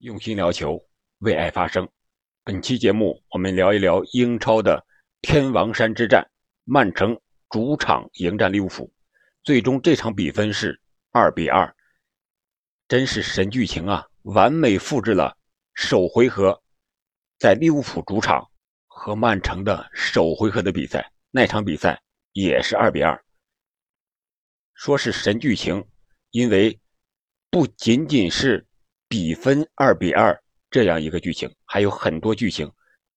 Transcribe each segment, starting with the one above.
用心聊球，为爱发声。本期节目，我们聊一聊英超的天王山之战。曼城主场迎战利物浦，最终这场比分是二比二，真是神剧情啊！完美复制了首回合在利物浦主场和曼城的首回合的比赛，那场比赛也是二比二。说是神剧情，因为不仅仅是。比分二比二这样一个剧情，还有很多剧情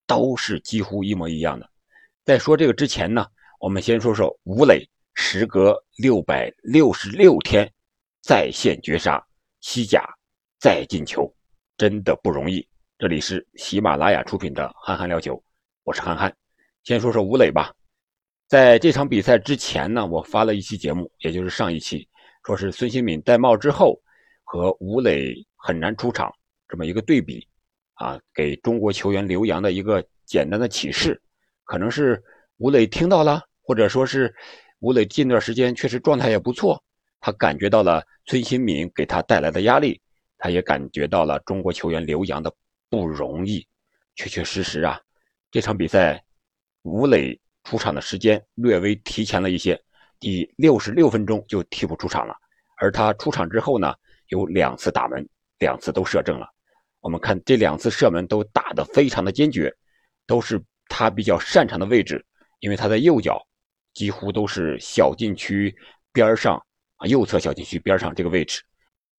都是几乎一模一样的。在说这个之前呢，我们先说说吴磊，时隔六百六十六天再现绝杀，西甲再进球，真的不容易。这里是喜马拉雅出品的《憨憨聊球》，我是憨憨。先说说吴磊吧，在这场比赛之前呢，我发了一期节目，也就是上一期，说是孙兴敏戴帽之后和吴磊。很难出场，这么一个对比，啊，给中国球员留洋的一个简单的启示，可能是吴磊听到了，或者说是吴磊近段时间确实状态也不错，他感觉到了孙兴敏给他带来的压力，他也感觉到了中国球员留洋的不容易。确确实实啊，这场比赛吴磊出场的时间略微提前了一些，第六十六分钟就替补出场了，而他出场之后呢，有两次打门。两次都射正了，我们看这两次射门都打得非常的坚决，都是他比较擅长的位置，因为他的右脚，几乎都是小禁区边上啊，右侧小禁区边上这个位置。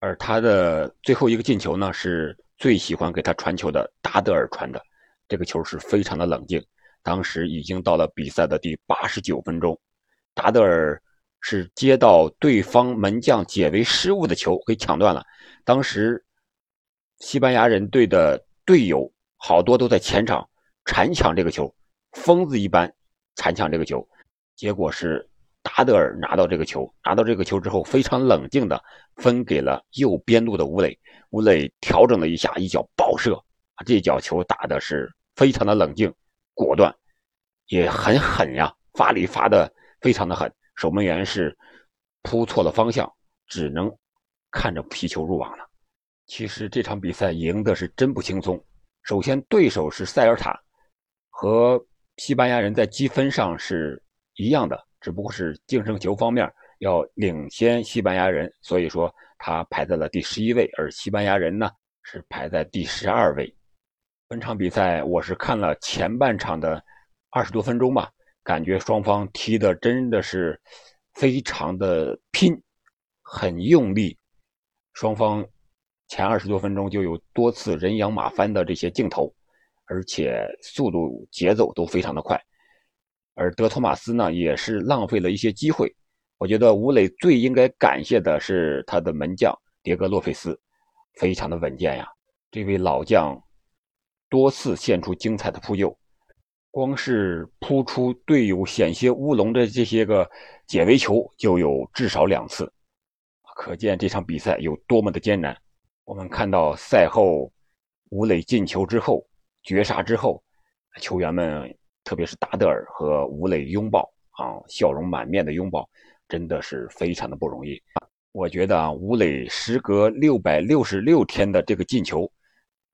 而他的最后一个进球呢，是最喜欢给他传球的达德尔传的，这个球是非常的冷静。当时已经到了比赛的第八十九分钟，达德尔是接到对方门将解围失误的球给抢断了，当时。西班牙人队的队友好多都在前场铲抢这个球，疯子一般铲抢这个球，结果是达德尔拿到这个球，拿到这个球之后非常冷静的分给了右边路的吴磊，吴磊调整了一下，一脚爆射，这脚球打的是非常的冷静、果断，也很狠呀，发力发的非常的狠，守门员是扑错了方向，只能看着皮球入网了。其实这场比赛赢的是真不轻松。首先，对手是塞尔塔，和西班牙人在积分上是一样的，只不过是净胜球方面要领先西班牙人，所以说他排在了第十一位，而西班牙人呢是排在第十二位。本场比赛我是看了前半场的二十多分钟吧，感觉双方踢的真的是非常的拼，很用力，双方。前二十多分钟就有多次人仰马翻的这些镜头，而且速度节奏都非常的快。而德托马斯呢，也是浪费了一些机会。我觉得吴磊最应该感谢的是他的门将迭戈·洛佩斯，非常的稳健呀。这位老将多次献出精彩的扑救，光是扑出队友险些乌龙的这些个解围球就有至少两次，可见这场比赛有多么的艰难。我们看到赛后，吴磊进球之后，绝杀之后，球员们特别是达德尔和吴磊拥抱啊，笑容满面的拥抱，真的是非常的不容易。我觉得啊，吴磊时隔六百六十六天的这个进球，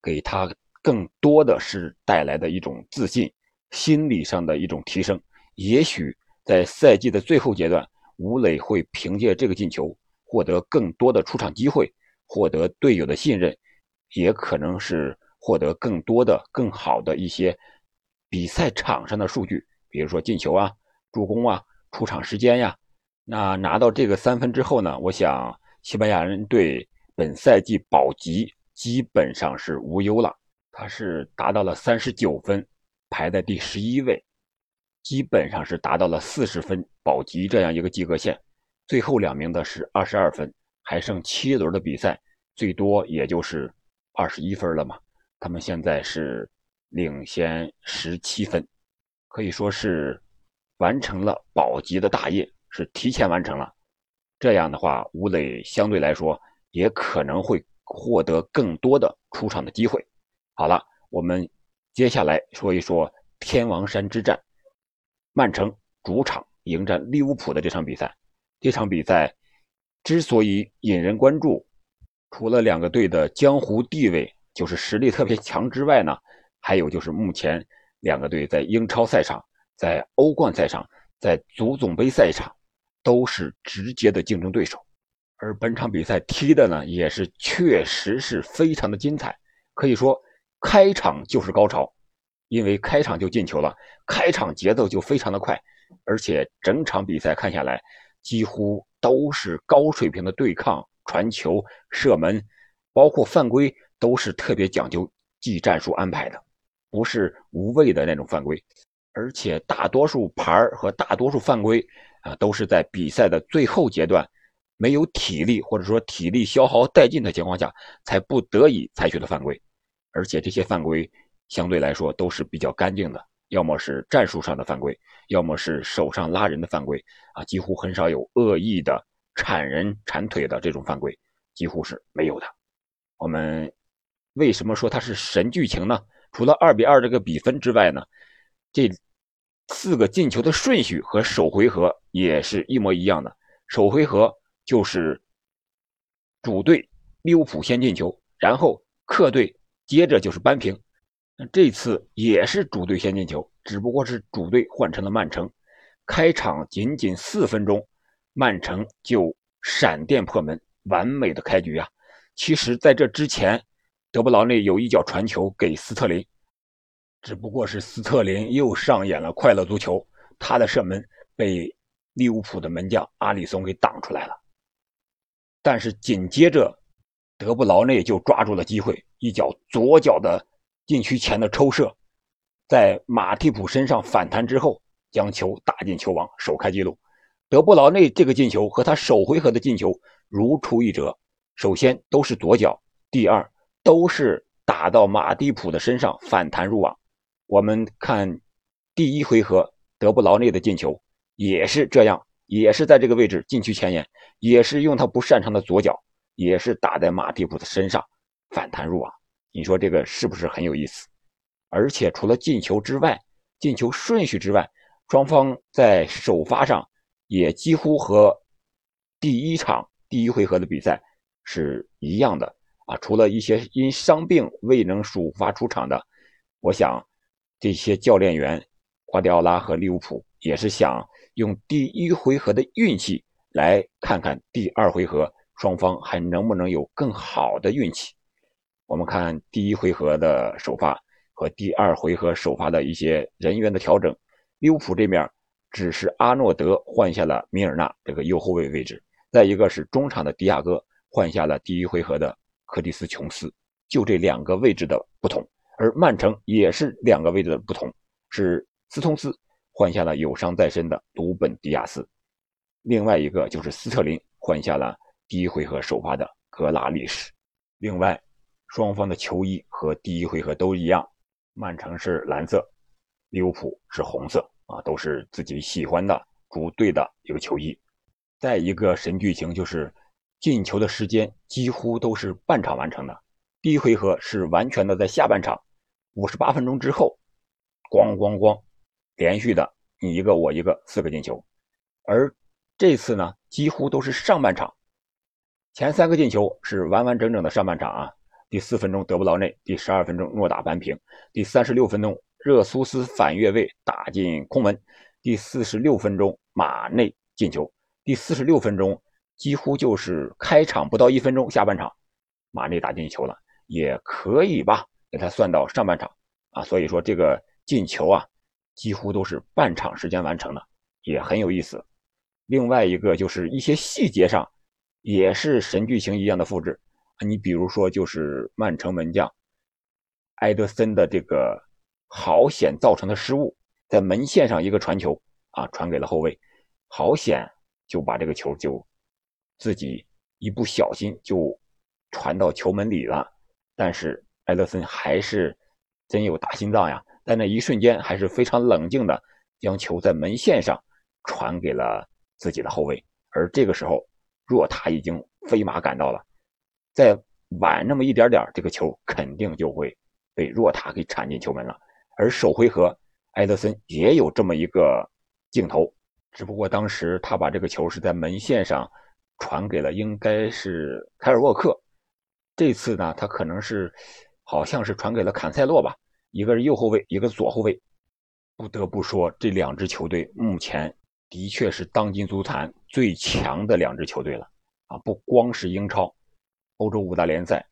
给他更多的是带来的一种自信，心理上的一种提升。也许在赛季的最后阶段，吴磊会凭借这个进球获得更多的出场机会。获得队友的信任，也可能是获得更多的、更好的一些比赛场上的数据，比如说进球啊、助攻啊、出场时间呀。那拿到这个三分之后呢，我想西班牙人队本赛季保级基本上是无忧了。他是达到了三十九分，排在第十一位，基本上是达到了四十分保级这样一个及格线。最后两名的是二十二分。还剩七轮的比赛，最多也就是二十一分了嘛。他们现在是领先十七分，可以说是完成了保级的大业，是提前完成了。这样的话，吴磊相对来说也可能会获得更多的出场的机会。好了，我们接下来说一说天王山之战，曼城主场迎战利物浦的这场比赛。这场比赛。之所以引人关注，除了两个队的江湖地位就是实力特别强之外呢，还有就是目前两个队在英超赛场、在欧冠赛场、在足总杯赛场都是直接的竞争对手。而本场比赛踢的呢，也是确实是非常的精彩，可以说开场就是高潮，因为开场就进球了，开场节奏就非常的快，而且整场比赛看下来，几乎都是高水平的对抗、传球、射门，包括犯规都是特别讲究技战术安排的，不是无谓的那种犯规，而且大多数牌和大多数犯规啊，都是在比赛的最后阶段。没有体力或者说体力消耗殆尽的情况下，才不得已采取的犯规，而且这些犯规相对来说都是比较干净的，要么是战术上的犯规，要么是手上拉人的犯规啊，几乎很少有恶意的铲人铲腿的这种犯规，几乎是没有的。我们为什么说它是神剧情呢？除了二比二这个比分之外呢，这四个进球的顺序和首回合也是一模一样的，首回合。就是主队利物浦先进球，然后客队接着就是扳平。那这次也是主队先进球，只不过是主队换成了曼城。开场仅仅四分钟，曼城就闪电破门，完美的开局啊！其实，在这之前，德布劳内有一脚传球给斯特林，只不过是斯特林又上演了快乐足球，他的射门被利物浦的门将阿里松给挡出来了。但是紧接着，德布劳内就抓住了机会，一脚左脚的禁区前的抽射，在马蒂普身上反弹之后，将球打进球网，首开纪录。德布劳内这个进球和他首回合的进球如出一辙，首先都是左脚，第二都是打到马蒂普的身上反弹入网。我们看第一回合德布劳内的进球也是这样。也是在这个位置禁区前沿，也是用他不擅长的左脚，也是打在马蒂普的身上反弹入网。你说这个是不是很有意思？而且除了进球之外，进球顺序之外，双方在首发上也几乎和第一场第一回合的比赛是一样的啊。除了一些因伤病未能首发出场的，我想这些教练员瓜迪奥拉和利物浦也是想。用第一回合的运气来看看第二回合双方还能不能有更好的运气。我们看第一回合的首发和第二回合首发的一些人员的调整。利物浦这面只是阿诺德换下了米尔纳这个右后卫位置，再一个是中场的迪亚哥换下了第一回合的柯蒂斯琼斯，就这两个位置的不同。而曼城也是两个位置的不同，是斯通斯。换下了有伤在身的鲁本·迪亚斯，另外一个就是斯特林换下了第一回合首发的格拉利什。另外，双方的球衣和第一回合都一样，曼城是蓝色，利物浦是红色啊，都是自己喜欢的主队的一个球衣。再一个神剧情就是进球的时间几乎都是半场完成的，第一回合是完全的在下半场五十八分钟之后，咣咣咣。连续的你一个我一个四个进球，而这次呢几乎都是上半场，前三个进球是完完整整的上半场啊。第四分钟德布劳内，第十二分钟诺打扳平，第三十六分钟热苏斯反越位打进空门，第四十六分钟马内进球，第四十六分钟几乎就是开场不到一分钟下半场，马内打进球了，也可以吧，给他算到上半场啊。所以说这个进球啊。几乎都是半场时间完成的，也很有意思。另外一个就是一些细节上，也是神剧情一样的复制。你比如说，就是曼城门将埃德森的这个好险造成的失误，在门线上一个传球啊，传给了后卫，好险就把这个球就自己一不小心就传到球门里了。但是埃德森还是真有大心脏呀。在那一瞬间，还是非常冷静的，将球在门线上传给了自己的后卫。而这个时候，若塔已经飞马赶到了，再晚那么一点点，这个球肯定就会被若塔给铲进球门了。而首回合，埃德森也有这么一个镜头，只不过当时他把这个球是在门线上传给了应该是凯尔沃克。这次呢，他可能是好像是传给了坎塞洛吧，一个是右后卫，一个左后卫。不得不说，这两支球队目前的确是当今足坛最强的两支球队了啊！不光是英超、欧洲五大联赛，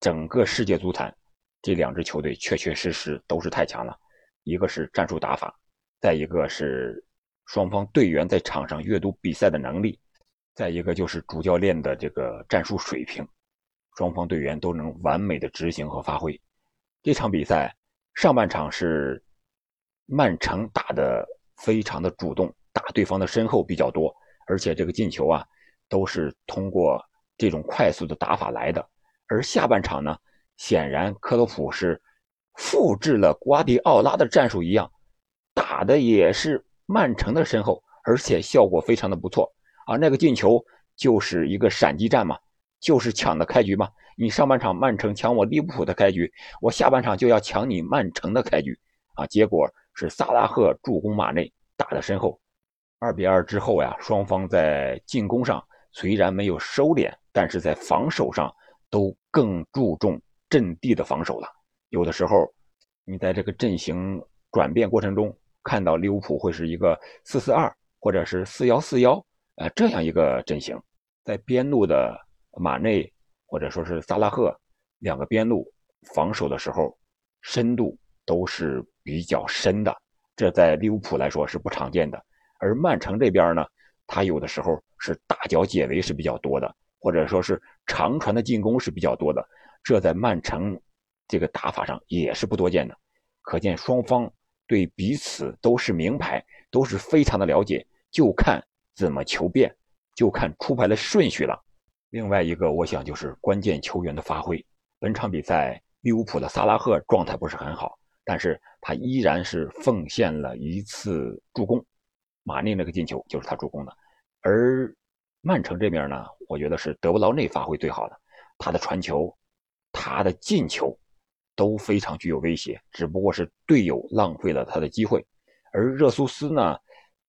整个世界足坛，这两支球队确确实实都是太强了。一个是战术打法，再一个是双方队员在场上阅读比赛的能力，再一个就是主教练的这个战术水平，双方队员都能完美的执行和发挥。这场比赛上半场是。曼城打的非常的主动，打对方的身后比较多，而且这个进球啊，都是通过这种快速的打法来的。而下半场呢，显然克洛普是复制了瓜迪奥拉的战术一样，打的也是曼城的身后，而且效果非常的不错啊。那个进球就是一个闪击战嘛，就是抢的开局嘛。你上半场曼城抢我利物浦的开局，我下半场就要抢你曼城的开局啊，结果。是萨拉赫助攻马内打的身后，二比二之后呀，双方在进攻上虽然没有收敛，但是在防守上都更注重阵地的防守了。有的时候，你在这个阵型转变过程中，看到利物浦会是一个四四二或者是四幺四幺，呃，这样一个阵型，在边路的马内或者说是萨拉赫两个边路防守的时候，深度都是。比较深的，这在利物浦来说是不常见的。而曼城这边呢，他有的时候是大脚解围是比较多的，或者说是长传的进攻是比较多的，这在曼城这个打法上也是不多见的。可见双方对彼此都是名牌，都是非常的了解，就看怎么求变，就看出牌的顺序了。另外一个，我想就是关键球员的发挥。本场比赛，利物浦的萨拉赫状态不是很好。但是他依然是奉献了一次助攻，马内那个进球就是他助攻的。而曼城这边呢，我觉得是德布劳内发挥最好的，他的传球、他的进球都非常具有威胁，只不过是队友浪费了他的机会。而热苏斯呢，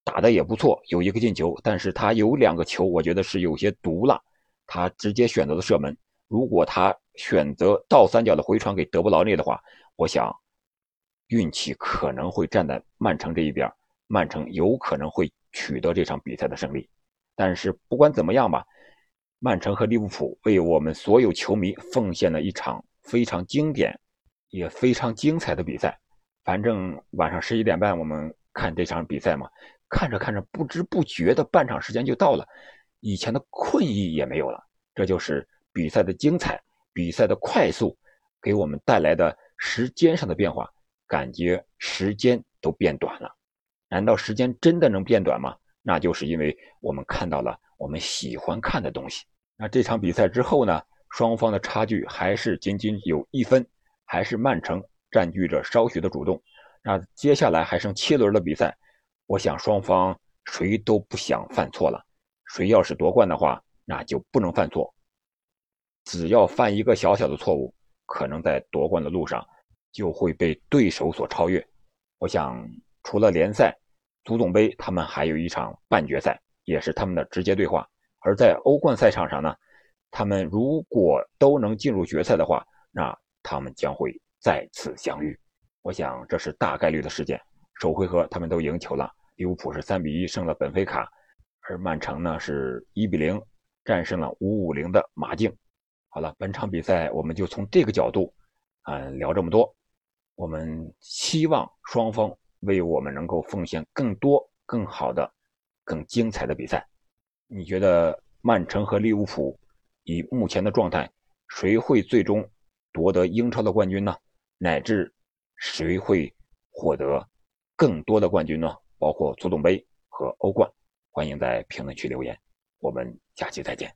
打的也不错，有一个进球，但是他有两个球，我觉得是有些毒了，他直接选择了射门。如果他选择倒三角的回传给德布劳内的话，我想。运气可能会站在曼城这一边，曼城有可能会取得这场比赛的胜利。但是不管怎么样吧，曼城和利物浦为我们所有球迷奉献了一场非常经典、也非常精彩的比赛。反正晚上十一点半我们看这场比赛嘛，看着看着不知不觉的半场时间就到了，以前的困意也没有了。这就是比赛的精彩，比赛的快速给我们带来的时间上的变化。感觉时间都变短了，难道时间真的能变短吗？那就是因为我们看到了我们喜欢看的东西。那这场比赛之后呢？双方的差距还是仅仅有一分，还是曼城占据着稍许的主动。那接下来还剩七轮的比赛，我想双方谁都不想犯错了。谁要是夺冠的话，那就不能犯错。只要犯一个小小的错误，可能在夺冠的路上。就会被对手所超越。我想，除了联赛、足总杯，他们还有一场半决赛，也是他们的直接对话。而在欧冠赛场上呢，他们如果都能进入决赛的话，那他们将会再次相遇。我想这是大概率的事件。首回合他们都赢球了，利物浦是三比一胜了本菲卡，而曼城呢是一比零战胜了五五零的马竞。好了，本场比赛我们就从这个角度，嗯，聊这么多。我们希望双方为我们能够奉献更多、更好的、更精彩的比赛。你觉得曼城和利物浦以目前的状态，谁会最终夺得英超的冠军呢？乃至谁会获得更多的冠军呢？包括足总杯和欧冠。欢迎在评论区留言，我们下期再见。